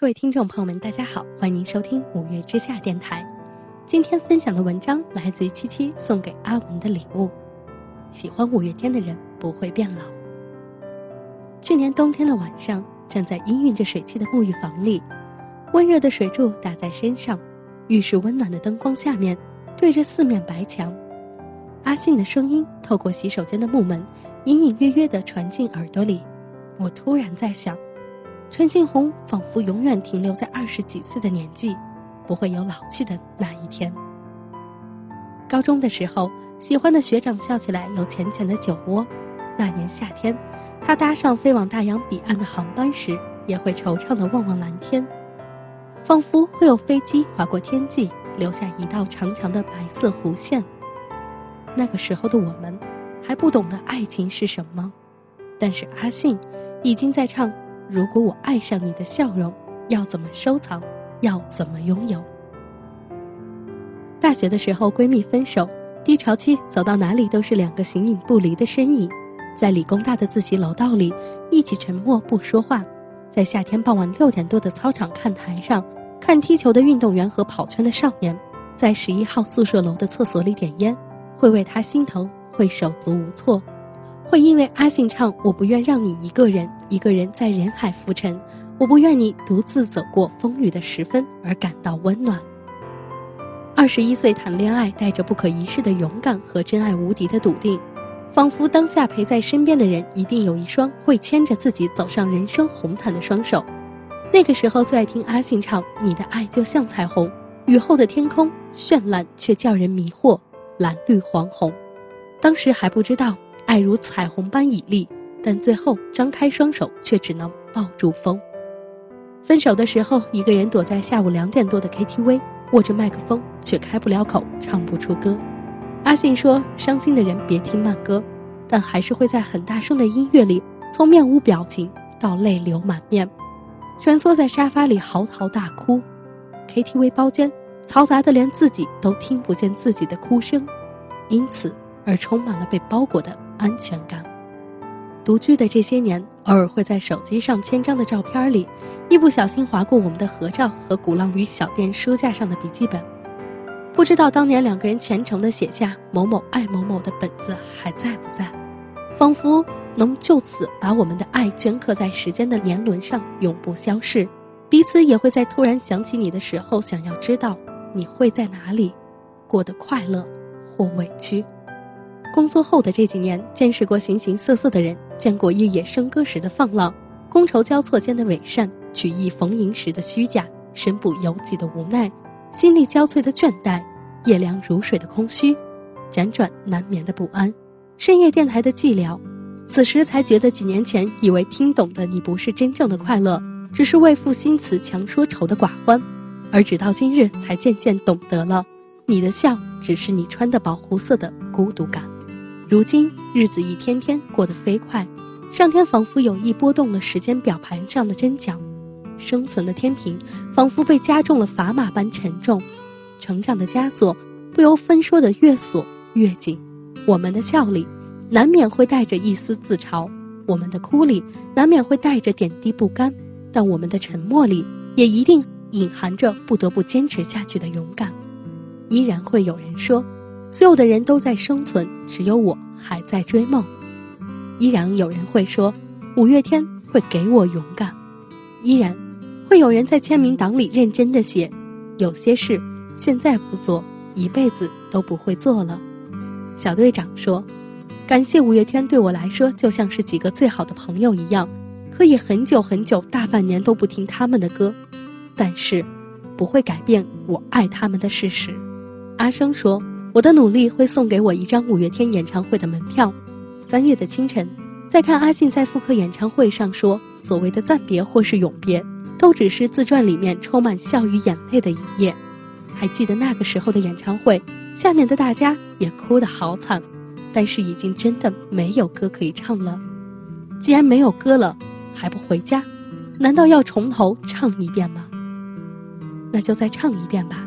各位听众朋友们，大家好，欢迎收听五月之下电台。今天分享的文章来自于七七送给阿文的礼物。喜欢五月天的人不会变老。去年冬天的晚上，站在氤氲着水汽的沐浴房里，温热的水柱打在身上，浴室温暖的灯光下面，对着四面白墙，阿信的声音透过洗手间的木门，隐隐约约地传进耳朵里。我突然在想。陈信宏仿佛永远停留在二十几岁的年纪，不会有老去的那一天。高中的时候，喜欢的学长笑起来有浅浅的酒窝。那年夏天，他搭上飞往大洋彼岸的航班时，也会惆怅的望望蓝天，仿佛会有飞机划过天际，留下一道长长的白色弧线。那个时候的我们，还不懂得爱情是什么，但是阿信，已经在唱。如果我爱上你的笑容，要怎么收藏？要怎么拥有？大学的时候，闺蜜分手，低潮期走到哪里都是两个形影不离的身影，在理工大的自习楼道里一起沉默不说话，在夏天傍晚六点多的操场看台上看踢球的运动员和跑圈的少年，在十一号宿舍楼的厕所里点烟，会为他心疼，会手足无措。会因为阿信唱“我不愿让你一个人，一个人在人海浮沉，我不愿你独自走过风雨的时分”而感到温暖。二十一岁谈恋爱，带着不可一世的勇敢和真爱无敌的笃定，仿佛当下陪在身边的人一定有一双会牵着自己走上人生红毯的双手。那个时候最爱听阿信唱“你的爱就像彩虹，雨后的天空绚烂却叫人迷惑，蓝绿黄红”，当时还不知道。爱如彩虹般绮丽，但最后张开双手却只能抱住风。分手的时候，一个人躲在下午两点多的 KTV，握着麦克风却开不了口，唱不出歌。阿信说：“伤心的人别听慢歌，但还是会在很大声的音乐里，从面无表情到泪流满面，蜷缩在沙发里嚎啕大哭。KTV 包间嘈杂的连自己都听不见自己的哭声，因此而充满了被包裹的。”安全感。独居的这些年，偶尔会在手机上千张的照片里，一不小心划过我们的合照和鼓浪屿小店书架上的笔记本。不知道当年两个人虔诚的写下“某某爱某某”的本子还在不在？仿佛能就此把我们的爱镌刻在时间的年轮上，永不消逝。彼此也会在突然想起你的时候，想要知道你会在哪里，过得快乐或委屈。工作后的这几年，见识过形形色色的人，见过夜夜笙歌时的放浪，觥筹交错间的伪善，曲意逢迎时的虚假，身不由己的无奈，心力交瘁的倦怠，夜凉如水的空虚，辗转难眠的不安，深夜电台的寂寥。此时才觉得，几年前以为听懂的你不是真正的快乐，只是为赋新词强说愁的寡欢，而直到今日才渐渐懂得了，你的笑只是你穿的保护色的孤独感。如今日子一天天过得飞快，上天仿佛有意拨动了时间表盘上的针脚，生存的天平仿佛被加重了砝码般沉重，成长的枷锁不由分说的越锁越紧。我们的笑里难免会带着一丝自嘲，我们的哭里难免会带着点滴不甘，但我们的沉默里也一定隐含着不得不坚持下去的勇敢。依然会有人说。所有的人都在生存，只有我还在追梦。依然有人会说，五月天会给我勇敢。依然会有人在签名档里认真的写，有些事现在不做，一辈子都不会做了。小队长说，感谢五月天对我来说就像是几个最好的朋友一样，可以很久很久大半年都不听他们的歌，但是不会改变我爱他们的事实。阿生说。我的努力会送给我一张五月天演唱会的门票。三月的清晨，在看阿信在复刻演唱会上说：“所谓的暂别或是永别，都只是自传里面充满笑与眼泪的一页。”还记得那个时候的演唱会，下面的大家也哭得好惨，但是已经真的没有歌可以唱了。既然没有歌了，还不回家？难道要从头唱一遍吗？那就再唱一遍吧，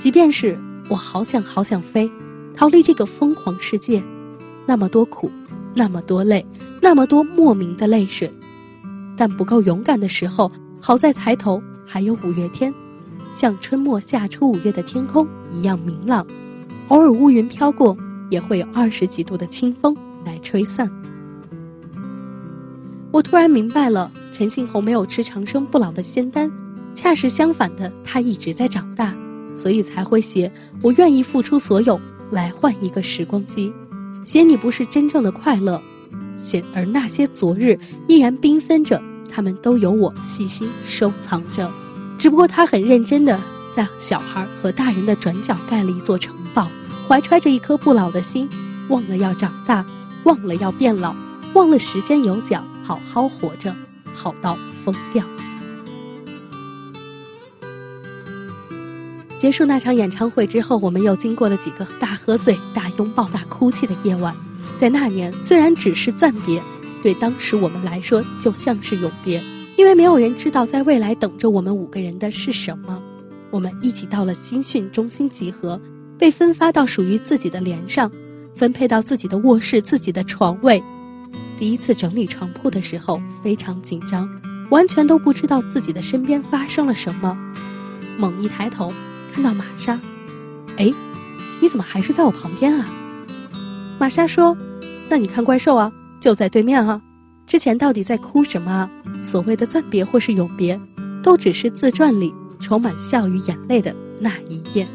即便是。我好想好想飞，逃离这个疯狂世界，那么多苦，那么多累，那么多莫名的泪水，但不够勇敢的时候，好在抬头还有五月天，像春末夏初五月的天空一样明朗，偶尔乌云飘过，也会有二十几度的清风来吹散。我突然明白了，陈信宏没有吃长生不老的仙丹，恰是相反的，他一直在长大，所以才会写“我愿意付出所有来换一个时光机”，写你不是真正的快乐，写而那些昨日依然缤纷着，他们都有我细心收藏着，只不过他很认真的在小孩和大人的转角盖了一座城堡，怀揣着一颗不老的心，忘了要长大，忘了要变老，忘了时间有脚。好好活着，好到疯掉。结束那场演唱会之后，我们又经过了几个大喝醉、大拥抱、大哭泣的夜晚。在那年，虽然只是暂别，对当时我们来说就像是永别，因为没有人知道在未来等着我们五个人的是什么。我们一起到了新训中心集合，被分发到属于自己的连上，分配到自己的卧室、自己的床位。第一次整理床铺的时候非常紧张，完全都不知道自己的身边发生了什么。猛一抬头，看到玛莎，哎，你怎么还是在我旁边啊？玛莎说：“那你看怪兽啊，就在对面啊。之前到底在哭什么？所谓的暂别或是永别，都只是自传里充满笑与眼泪的那一页。”